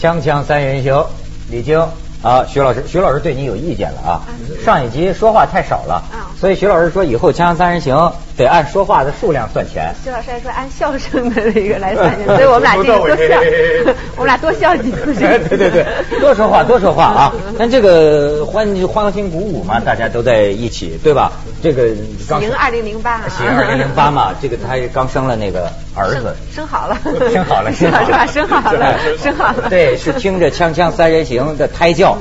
锵锵三人行，李菁啊，徐老师，徐老师对你有意见了啊。上一集说话太少了，所以徐老师说以后锵锵三人行得按说话的数量算钱。徐老师还说按笑声的那个来算钱，所以我们俩这个多笑，我们俩多笑几次。对对对，多说话多说话啊！但这个欢欢欣鼓舞嘛，大家都在一起，对吧？这个喜迎二零零八，喜迎二零零八嘛，这个他刚生了那个儿子，生好了，生好了，生好了 是吧？生好了，生好了。对，是听着《锵锵三人行》的胎教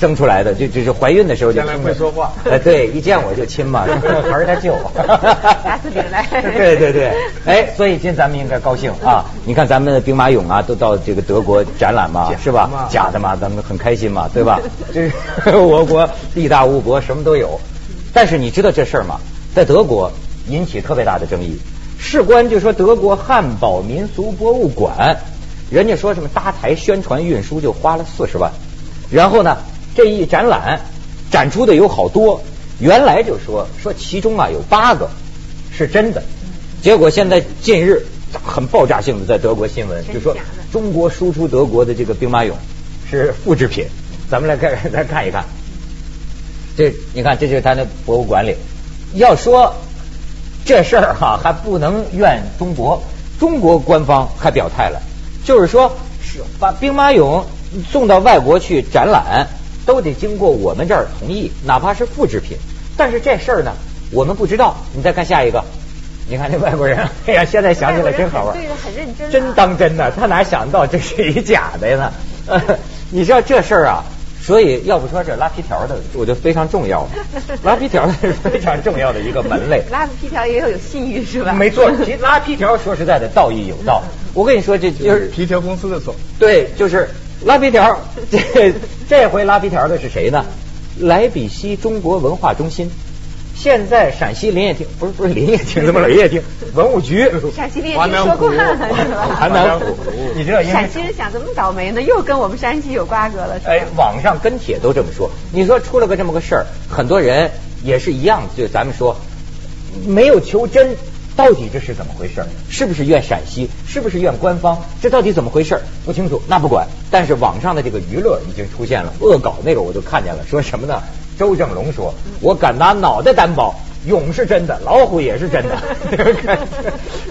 生出来的，就就是怀孕的时候就将来会说话。哎，对，一见我就亲嘛，还是他舅。打死你来。对对对，哎，所以今天咱们应该高兴啊！你看咱们的兵马俑啊，都到这个德国展览嘛，是吧？假的嘛，咱们很开心嘛，对吧？这是我国地大物博，什么都有。但是你知道这事儿吗？在德国引起特别大的争议。事关就说德国汉堡民俗博物馆，人家说什么搭台宣传运输就花了四十万，然后呢这一展览展出的有好多，原来就说说其中啊有八个是真的，结果现在近日很爆炸性的在德国新闻就说中国输出德国的这个兵马俑是复制品，咱们来看 来看一看。这你看，这就是他那博物馆里。要说这事儿哈，还不能怨中国，中国官方还表态了，就是说是把兵马俑送到外国去展览，都得经过我们这儿同意，哪怕是复制品。但是这事儿呢，我们不知道。你再看下一个，你看这外国人，哎呀，现在想起来真好玩，对很认真，真当真的，他哪想到这是一假的呢？你知道这事儿啊？所以，要不说这拉皮条的，我觉得非常重要。拉皮条是非常重要的一个门类。拉皮条也要有信誉是吧？没错，其实拉皮条说实在的，道义有道。我跟你说，这就是皮条公司的错。对，就是拉皮条。这这回拉皮条的是谁呢？莱比锡中国文化中心。现在陕西林业厅不是不是林业厅，怎么林业厅？文物局。陕西林业厅说过了是吧？华南府，你知道？陕西人想怎么倒霉呢？又跟我们山西有瓜葛了。哎，网上跟帖都这么说。你说出了个这么个事儿，很多人也是一样，就咱们说没有求真，到底这是怎么回事？是不是怨陕西？是不是怨官方？这到底怎么回事？不清楚。那不管，但是网上的这个娱乐已经出现了恶搞，那个我就看见了，说什么呢？周正龙说：“我敢拿脑袋担保，勇是真的，老虎也是真的。”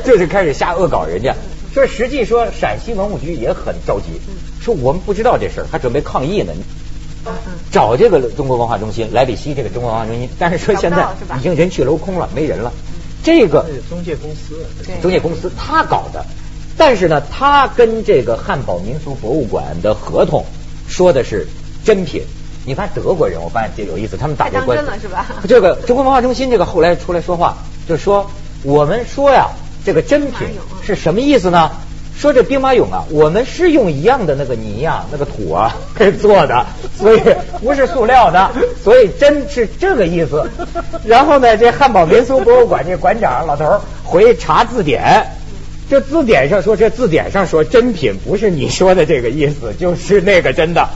就是开始瞎恶搞人家。说实际说，陕西文物局也很着急，说我们不知道这事儿，还准备抗议呢。找这个中国文化中心，莱比锡这个中国文化中心，但是说现在已经人去楼空了，没人了。这个中介公司，中介公司他搞的，但是呢，他跟这个汉堡民俗博物馆的合同说的是真品。你看德国人，我发现这有意思，他们打过关了是吧？这个中国文化中心这个后来出来说话，就说我们说呀，这个真品是什么意思呢？说这兵马俑啊，我们是用一样的那个泥啊、那个土啊给做的，所以不是塑料的，所以真是这个意思。然后呢，这汉堡民俗博物馆这馆长老头回查字典，这字典上说，这字典上说真品不是你说的这个意思，就是那个真的。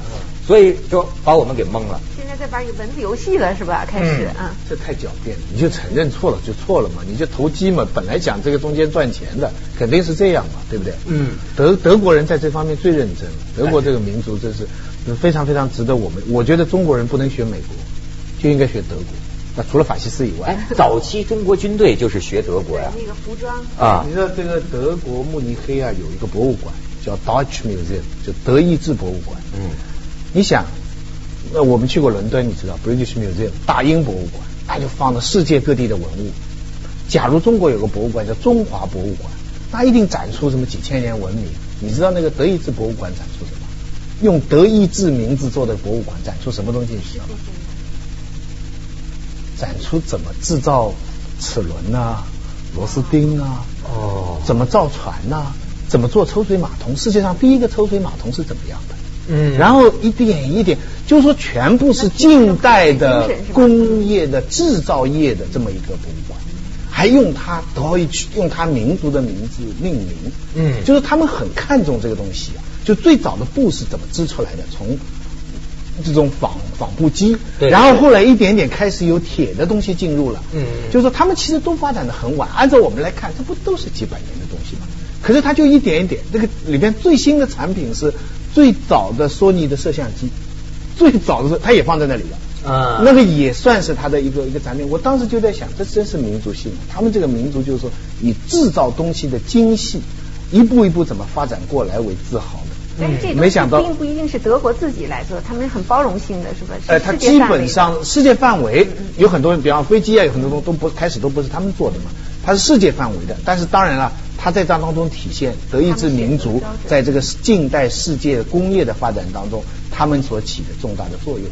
所以就把我们给蒙了。现在在玩一个文字游戏了，是吧？开始啊，这太狡辩了。你就承认错了就错了嘛，你就投机嘛。本来讲这个中间赚钱的，肯定是这样嘛，对不对？嗯。德德国人在这方面最认真，德国这个民族真是非常非常值得我们。我觉得中国人不能学美国，就应该学德国。那除了法西斯以外，早期中国军队就是学德国呀。那个服装啊，你知道这个德国慕尼黑啊有一个博物馆叫 Deutsche Museum，就德意志博物馆。嗯。你想，那我们去过伦敦，你知道 British Museum 大英博物馆，那就放了世界各地的文物。假如中国有个博物馆叫中华博物馆，那一定展出什么几千年文明。你知道那个德意志博物馆展出什么？用德意志名字做的博物馆展出什么东西？展出怎么制造齿轮呐、螺丝钉啊？哦，怎么造船呐？怎么做抽水马桶？世界上第一个抽水马桶是怎么样的？嗯，然后一点一点，就是说全部是近代的工业的制造业的这么一个博物馆，还用它德意用它民族的名字命名，嗯，就是他们很看重这个东西啊。就最早的布是怎么织出来的？从这种纺纺布机，对然后后来一点点开始有铁的东西进入了，嗯，就是说他们其实都发展的很晚。按照我们来看，这不都是几百年的东西吗？可是它就一点一点，这个里边最新的产品是。最早的索尼的摄像机，最早的时候它也放在那里了。啊，那个也算是它的一个一个展品。我当时就在想，这真是民族性。他们这个民族就是说，以制造东西的精细，一步一步怎么发展过来为自豪的。但是这个并不一定是德国自己来做，他们很包容性的，是吧？呃，它基本上世界范围有很多人，比方飞机啊，有很多东都不开始都不是他们做的嘛，它是世界范围的。但是当然了，它在这当中体现德意志民族在这个近代世界工业的发展当中，他们所起的重大的作用。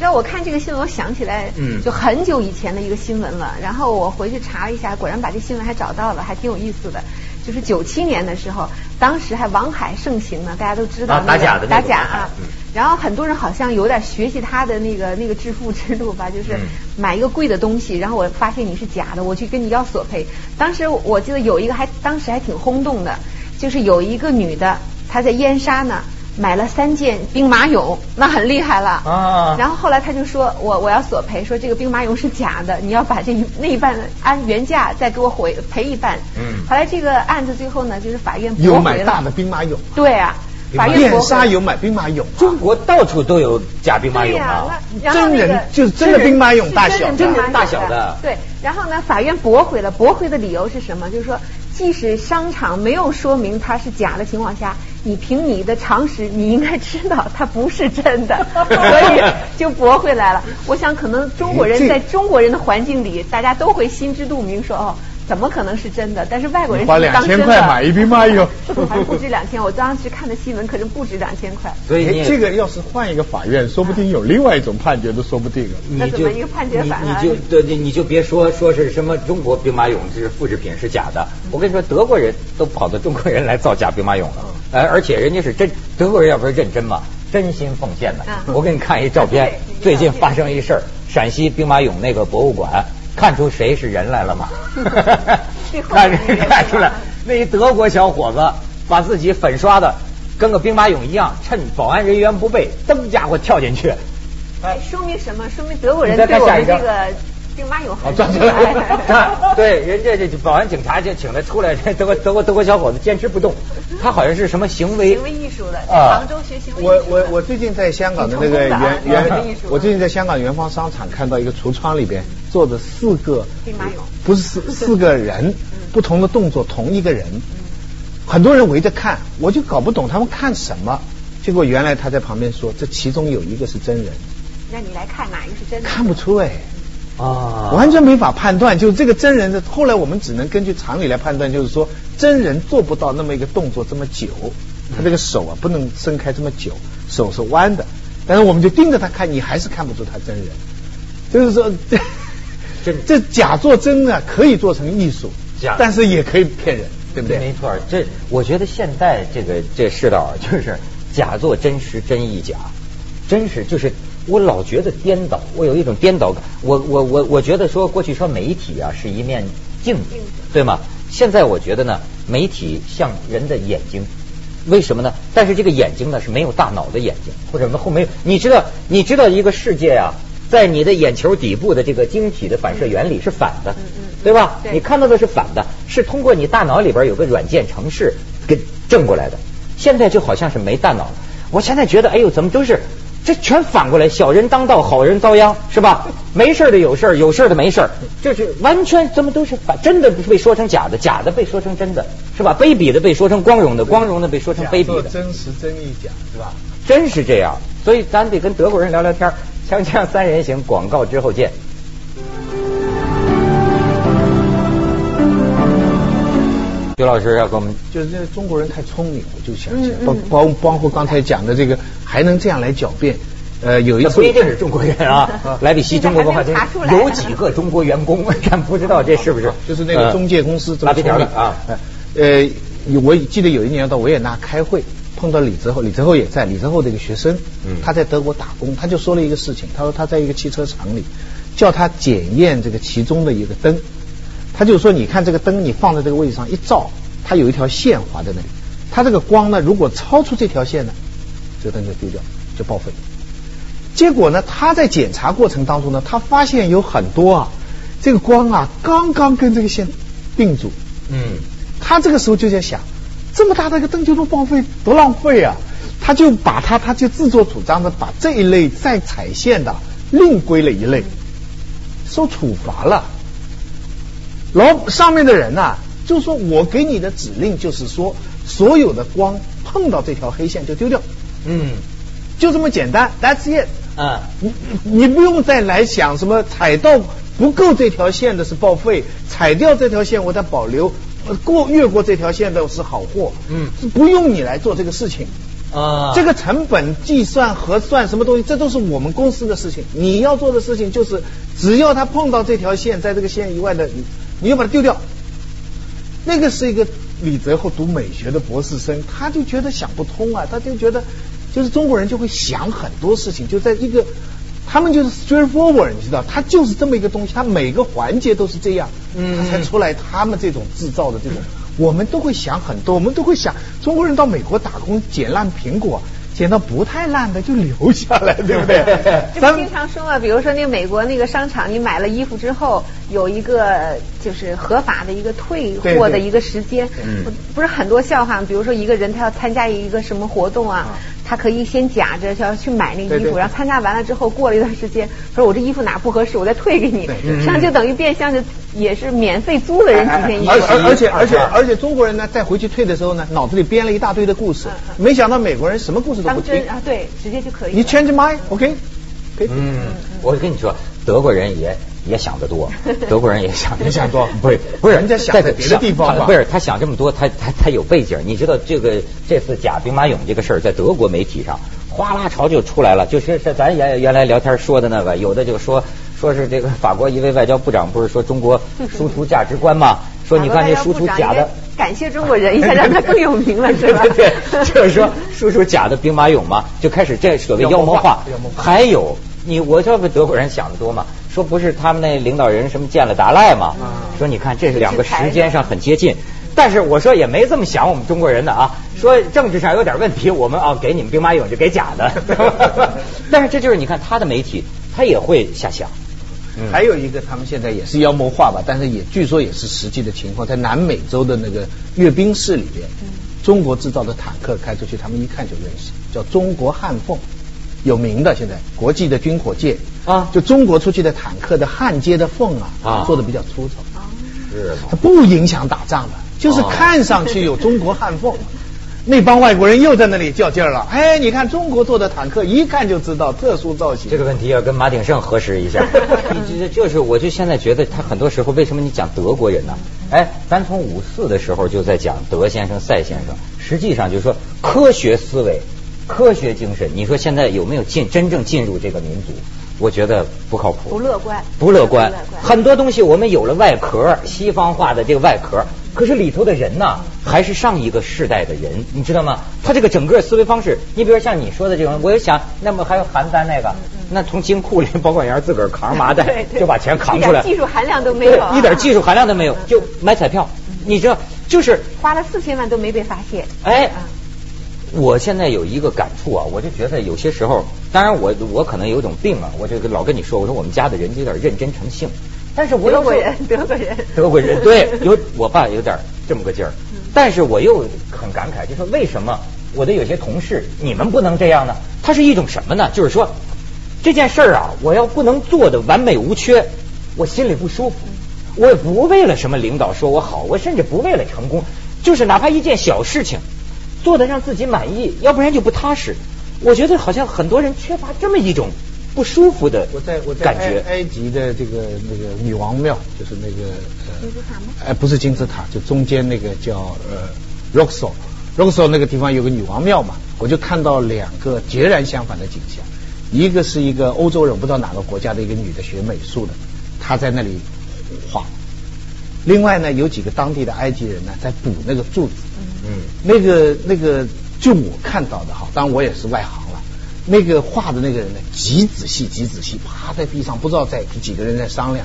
让我看这个新闻，我想起来，嗯，就很久以前的一个新闻了。然后我回去查了一下，果然把这新闻还找到了，还挺有意思的。就是九七年的时候，当时还王海盛行呢，大家都知道打假的打假啊。然后很多人好像有点学习他的那个 那个致富之路吧，就是买一个贵的东西，然后我发现你是假的，我去跟你要索赔。当时我记得有一个还当时还挺轰动的，就是有一个女的她在燕莎呢。买了三件兵马俑，那很厉害了。啊！然后后来她就说，我我要索赔，说这个兵马俑是假的，你要把这一那一半按原价再给我回赔一半。嗯。后来这个案子最后呢，就是法院驳回了。有买大的兵马俑。对啊，法院燕莎有买兵马俑，中国到处都有假兵马俑啊。真人就是真的兵马俑大小，真人大小的。对，然后呢，法院驳回了，驳回的理由是什么？就是说。即使商场没有说明它是假的情况下，你凭你的常识，你应该知道它不是真的，所以就驳回来了。我想，可能中国人在中国人的环境里，大家都会心知肚明，说哦。怎么可能是真的？但是外国人花两千块买一兵马俑，还不止两千。我当时看的新闻可是不止两千块。所以这个要是换一个法院，说不定有另外一种判决都说不定。那怎么一个判决法你就对，你就别说说是什么中国兵马俑是复制品是假的。我跟你说，德国人都跑到中国人来造假兵马俑了。哎，而且人家是真德国人，要不是认真嘛，真心奉献的。我给你看一照片，最近发生一事儿，陕西兵马俑那个博物馆。看出谁是人来了吗？看看出来，那一德国小伙子把自己粉刷的跟个兵马俑一样，趁保安人员不备，噔家伙跳进去。哎，说明什么？说明德国人对我们这个。兵马俑好转出来，对，人家这保安警察就请他出来，德国德国德国小伙子坚持不动，他好像是什么行为行为艺术的，杭州学行为。我我我最近在香港的那个元元，我最近在香港元芳商场看到一个橱窗里边坐着四个兵马俑，不是四四个人，不同的动作，同一个人，很多人围着看，我就搞不懂他们看什么，结果原来他在旁边说，这其中有一个是真人，那你来看哪一个是真人，看不出哎。啊，完全没法判断，就是这个真人的。后来我们只能根据常理来判断，就是说真人做不到那么一个动作这么久，他这个手啊不能伸开这么久，手是弯的。但是我们就盯着他看，你还是看不出他真人。就是说，这这假做真啊，可以做成艺术，假，但是也可以骗人，对不对？没错，这我觉得现在这个这世道就是假做真实，真亦假，真实就是。我老觉得颠倒，我有一种颠倒感。我我我我觉得说过去说媒体啊是一面镜子，对吗？现在我觉得呢，媒体像人的眼睛，为什么呢？但是这个眼睛呢是没有大脑的眼睛，或者后没有。你知道你知道一个世界啊，在你的眼球底部的这个晶体的反射原理是反的，对吧？你看到的是反的，是通过你大脑里边有个软件程式给正过来的。现在就好像是没大脑了。我现在觉得，哎呦，怎么都是。这全反过来，小人当道，好人遭殃，是吧？没事的有事有事的没事就是完全怎么都是反，真的被说成假的，假的被说成真的，是吧？卑鄙的被说成光荣的，光荣的被说成卑鄙的。真实真亦假，是吧？真是这样，所以咱得跟德国人聊聊天。锵锵三人行，广告之后见。刘老师要跟我们，就是这中国人太聪明，我就想起来，包包包括刚才讲的这个，还能这样来狡辩。呃，有一次不一定是中国人啊，莱比锡中国文化厅有几个中国员工，咱不知道这是不是？就是那个中介公司拉皮条的啊。呃，我记得有一年到维也纳开会，碰到李泽厚，李泽厚也在，李泽厚的一个学生，他在德国打工，他就说了一个事情，他说他在一个汽车厂里，叫他检验这个其中的一个灯。他就说：“你看这个灯，你放在这个位置上一照，它有一条线划在那里。它这个光呢，如果超出这条线呢，这个灯就丢掉，就报废。结果呢，他在检查过程当中呢，他发现有很多啊，这个光啊，刚刚跟这个线并住。嗯，他这个时候就在想，这么大的一个灯就都报废，多浪费啊！他就把他他就自作主张的把这一类在踩线的另归了一类，受处罚了。老上面的人呐，就说我给你的指令就是说，所有的光碰到这条黑线就丢掉。嗯，就这么简单，That's it。啊，你你不用再来想什么踩到不够这条线的是报废，踩掉这条线我再保留，过越过这条线的是好货。嗯，不用你来做这个事情。啊，这个成本计算核算什么东西，这都是我们公司的事情。你要做的事情就是，只要他碰到这条线，在这个线以外的，你你就把它丢掉。那个是一个李泽厚读美学的博士生，他就觉得想不通啊，他就觉得。就是中国人就会想很多事情，就在一个，他们就是 straightforward，你知道，他就是这么一个东西，他每个环节都是这样，嗯，他才出来他们这种制造的这种，我们都会想很多，我们都会想，中国人到美国打工捡烂苹果。捡到不太烂的就留下来，对不对？就经常说嘛，比如说那个美国那个商场，你买了衣服之后有一个就是合法的一个退货的一个时间，不是很多笑话。比如说一个人他要参加一个什么活动啊，他可以先假着要去买那个衣服，然后参加完了之后过了一段时间，他说我这衣服哪不合适，我再退给你，实际上就等于变相的也是免费租了人几件衣服。而而且而且而且中国人呢，再回去退的时候呢，脑子里编了一大堆的故事，没想到美国人什么故事。当真啊，对，直接就可以。你 change mind，OK？嗯，我跟你说，德国人也也想得多，德国人也想也想多，不是不是，人家想在别的地方不是他想这么多，他他他有背景。你知道这个这次假兵马俑这个事儿，在德国媒体上哗啦潮就出来了，就是是咱原原来聊天说的那个，有的就说说是这个法国一位外交部长不是说中国输出价值观吗？说你看这输出假的。感谢中国人一下，让他更有名了，是吧？对，就是说输出假的兵马俑嘛，就开始这所谓妖魔化。还有你，我这不德国人想的多嘛？说不是他们那领导人什么见了达赖嘛？说你看这是两个时间上很接近，但是我说也没这么想我们中国人的啊。说政治上有点问题，我们啊给你们兵马俑就给假的。但是这就是你看他的媒体，他也会瞎想。还有一个，他们现在也是妖魔化吧，但是也据说也是实际的情况，在南美洲的那个阅兵式里边，中国制造的坦克开出去，他们一看就认识，叫中国汉凤，有名的，现在国际的军火界啊，就中国出去的坦克的焊接的缝啊，做的比较粗糙，是它不影响打仗的，就是看上去有中国焊缝。那帮外国人又在那里较劲儿了。哎，你看中国做的坦克，一看就知道特殊造型。这个问题要跟马鼎盛核实一下。就就是，我就现在觉得他很多时候，为什么你讲德国人呢？哎，咱从五四的时候就在讲德先生、赛先生，实际上就是说科学思维、科学精神。你说现在有没有进真正进入这个民族？我觉得不靠谱，不乐观，不乐观。很多东西我们有了外壳，西方化的这个外壳。可是里头的人呢，还是上一个世代的人，你知道吗？他这个整个思维方式，你比如像你说的这种，我就想，那么还有邯郸那个，那从金库里保管员自个儿扛麻袋，就把钱扛出来，技术含量都没有，一点技术含量都没有，就买彩票，你知道，就是花了四千万都没被发现。哎，我现在有一个感触啊，我就觉得有些时候，当然我我可能有种病啊，我就老跟你说，我说我们家的人有点认真成性。但是我德国人，德国人，德国人，对，有我爸有点这么个劲儿。但是我又很感慨，就说为什么我的有些同事你们不能这样呢？它是一种什么呢？就是说这件事儿啊，我要不能做的完美无缺，我心里不舒服。我也不为了什么领导说我好，我甚至不为了成功，就是哪怕一件小事情做的让自己满意，要不然就不踏实。我觉得好像很多人缺乏这么一种。不舒服的，我在我在埃埃及的这个那个女王庙，就是那个金字塔吗？哎，不是金字塔，就中间那个叫呃 r o x o r o x o 那个地方有个女王庙嘛，我就看到两个截然相反的景象，一个是一个欧洲人，不知道哪个国家的一个女的学美术的，她在那里画，另外呢有几个当地的埃及人呢在补那个柱子，嗯，那个那个就我看到的哈，当然我也是外行了。那个画的那个人呢，极仔细，极仔细，趴在地上，不知道在几个人在商量。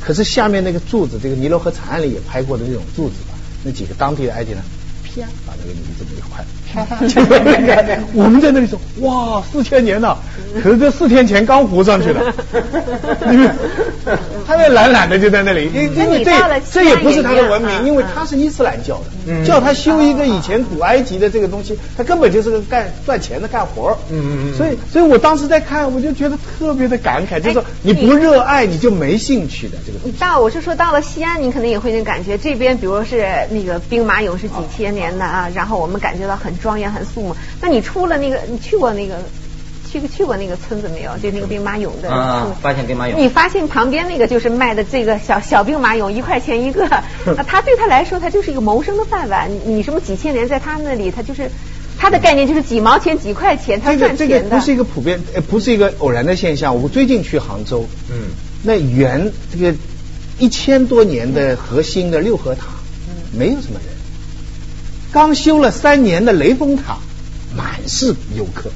可是下面那个柱子，这个尼罗河惨案里也拍过的那种柱子吧？那几个当地的埃及人啪把那个泥这么一块，我们在那里说哇四千年了，可是这四天前刚糊上去的，他那懒懒的就在那里，因因为这这也不是他的文明，因为他是伊斯兰教的，叫他修一个以前古埃及的这个东西，他根本就是个干赚钱的干活嗯嗯嗯，所以所以我当时在看，我就觉得特别的感慨，就是说你不热爱你就没兴趣的这个。东西。到我是说到了西安，你可能也会那感觉，这边比如是那个兵马俑是几千年的啊，然后我们感觉到很庄严很肃穆。那你出了那个，你去过那个？去去过那个村子没有？就那个兵马俑的。啊，发现兵马俑。你发现旁边那个就是卖的这个小小兵马俑，一块钱一个。他对他来说，他就是一个谋生的饭碗。你什么几千年，在他那里，他就是他的概念就是几毛钱、几块钱，他赚钱的。这个这个不是一个普遍，呃，不是一个偶然的现象。我最近去杭州，嗯，那原这个一千多年的核心的六合塔，嗯，没有什么人。刚修了三年的雷峰塔，满是游客。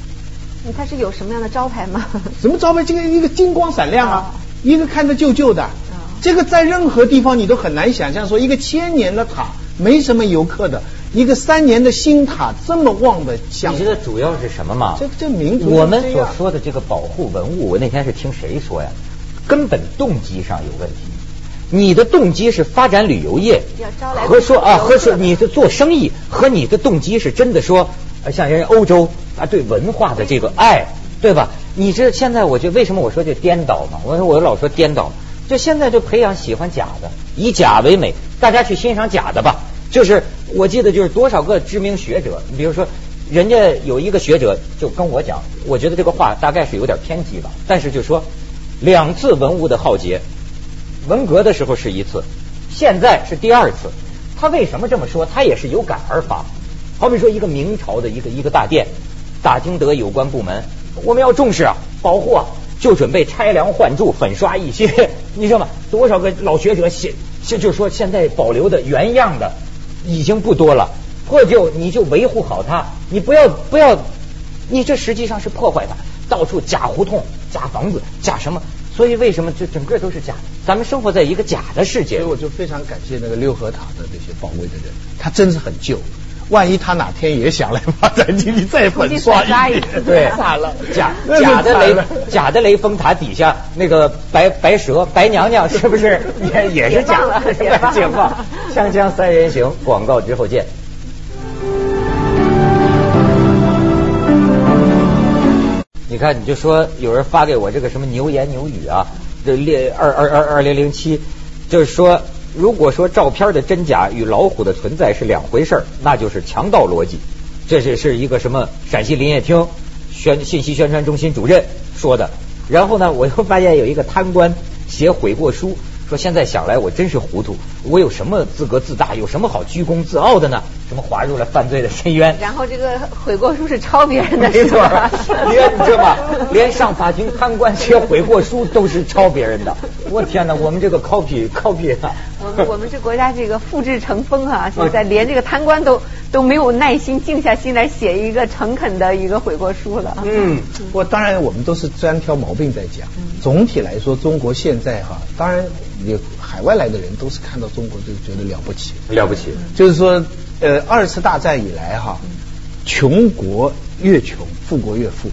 你它是有什么样的招牌吗？什么招牌？这个一个金光闪亮啊，一个看着旧旧的，这个在任何地方你都很难想象，说一个千年的塔没什么游客的，一个三年的新塔这么旺的。你觉得主要是什么吗？这这民族我们所说的这个保护文物，我那天是听谁说呀？根本动机上有问题。你的动机是发展旅游业，和说啊和说你的做生意，和你的动机是真的说。像人欧洲啊，对文化的这个爱，对吧？你这现在，我就为什么我说这颠倒嘛？我说我老说颠倒，就现在就培养喜欢假的，以假为美，大家去欣赏假的吧。就是我记得就是多少个知名学者，你比如说人家有一个学者就跟我讲，我觉得这个话大概是有点偏激吧，但是就说两次文物的浩劫，文革的时候是一次，现在是第二次。他为什么这么说？他也是有感而发。好比说，一个明朝的一个一个大殿，打听得有关部门，我们要重视啊，保护啊，就准备拆梁换柱，粉刷一新。你知道吗？多少个老学者写，就是说现在保留的原样的已经不多了，破旧你就维护好它，你不要不要，你这实际上是破坏它，到处假胡同、假房子、假什么，所以为什么这整个都是假？咱们生活在一个假的世界。所以我就非常感谢那个六合塔的这些保卫的人，他真是很旧。万一他哪天也想来发展经济，再粉刷一遍，对，惨了。假假的雷假的雷峰塔底下那个白白蛇白娘娘是不是也也是假的？解放。锵锵三人行，广告之后见。你看，你就说有人发给我这个什么牛言牛语啊，这列二二二二零零七，就是说。如果说照片的真假与老虎的存在是两回事儿，那就是强盗逻辑。这是是一个什么陕西林业厅宣信息宣传中心主任说的。然后呢，我又发现有一个贪官写悔过书。说现在想来，我真是糊涂。我有什么资格自大？有什么好居功自傲的呢？什么滑入了犯罪的深渊？然后这个悔过书是抄别人的，没错。连你知道吗？连上法庭贪官写悔过书都是抄别人的。我天哪！我们这个 copy copy 啊。我们我们这国家这个复制成风啊！现在连这个贪官都都没有耐心静下心来写一个诚恳的一个悔过书了。嗯，我当然我们都是专挑毛病在讲。总体来说，中国现在哈，当然。有海外来的人都是看到中国就觉得了不起，了不起。就是说，呃，二次大战以来哈，穷国越穷，富国越富，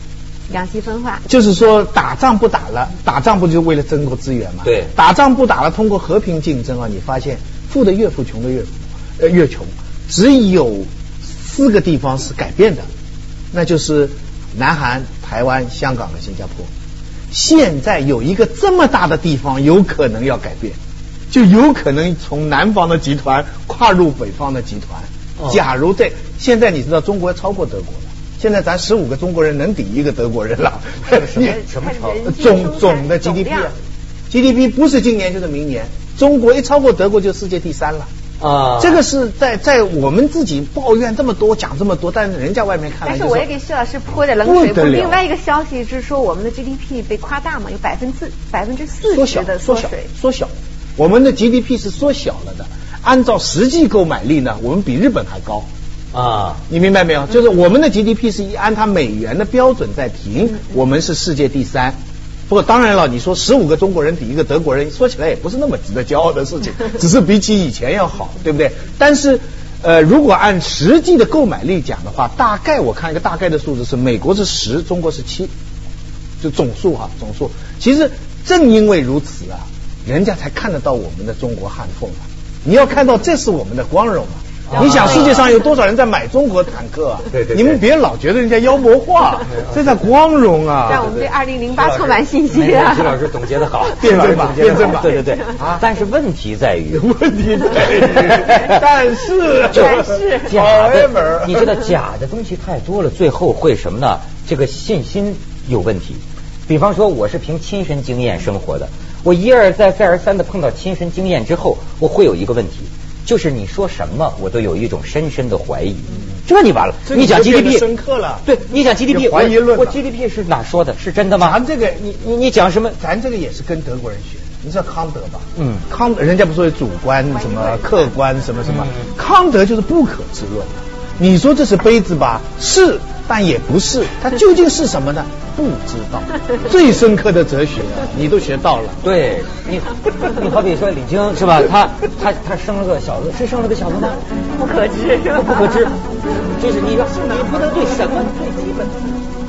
两极分化。就是说，打仗不打了，打仗不就为了争夺资源吗？对。打仗不打了，通过和平竞争啊，你发现富的越富，穷的越富，呃，越穷。只有四个地方是改变的，那就是南韩、台湾、香港和新加坡。现在有一个这么大的地方，有可能要改变，就有可能从南方的集团跨入北方的集团。假如在现在，你知道中国要超过德国了。现在咱十五个中国人能顶一个德国人了。什么 什么超？总总的 GDP，GDP 不是今年就是明年，中国一超过德国就世界第三了。啊，这个是在在我们自己抱怨这么多，讲这么多，但是人家外面看来，但是我也给徐老师泼点冷水。另外一个消息是说，我们的 GDP 被夸大嘛，有百分之百分之四十的缩水，缩小。我们的 GDP 是缩小了的，按照实际购买力呢，我们比日本还高啊。你明白没有？就是我们的 GDP 是以按它美元的标准在评，我们是世界第三。不过当然了，你说十五个中国人抵一个德国人，说起来也不是那么值得骄傲的事情，只是比起以前要好，对不对？但是呃，如果按实际的购买力讲的话，大概我看一个大概的数字是，美国是十，中国是七，就总数哈，总数。其实正因为如此啊，人家才看得到我们的中国汉凤啊。你要看到这是我们的光荣啊。你想世界上有多少人在买中国坦克啊？对对。你们别老觉得人家妖魔化，这叫光荣啊！让我们对二零零八充满信心啊！徐老师总结 的好，辩证吧，辩证吧，对对对。啊！但是问题在于，问题在于，但是，但是，假的，你知道假的东西太多了，最后会什么呢？这个信心有问题。比方说，我是凭亲身经验生活的，我一而再再而三的碰到亲身经验之后，我会有一个问题。就是你说什么，我都有一种深深的怀疑。这你完了，你讲 GDP 深刻了。对，你讲 GDP 怀疑论。我 GDP 是哪说的？是真的吗？咱这个，你你你讲什么？咱这个也是跟德国人学。你知道康德吧？嗯，康人家不说有主观什么客观什么什么，康德就是不可知论。你说这是杯子吧？是。但也不是，它究竟是什么呢？不知道。最深刻的哲学，你都学到了。对你，你好比说李菁是吧？他他他生了个小子，是生了个小子吗？不可知，不可知。就是你，你不能对什么最基本。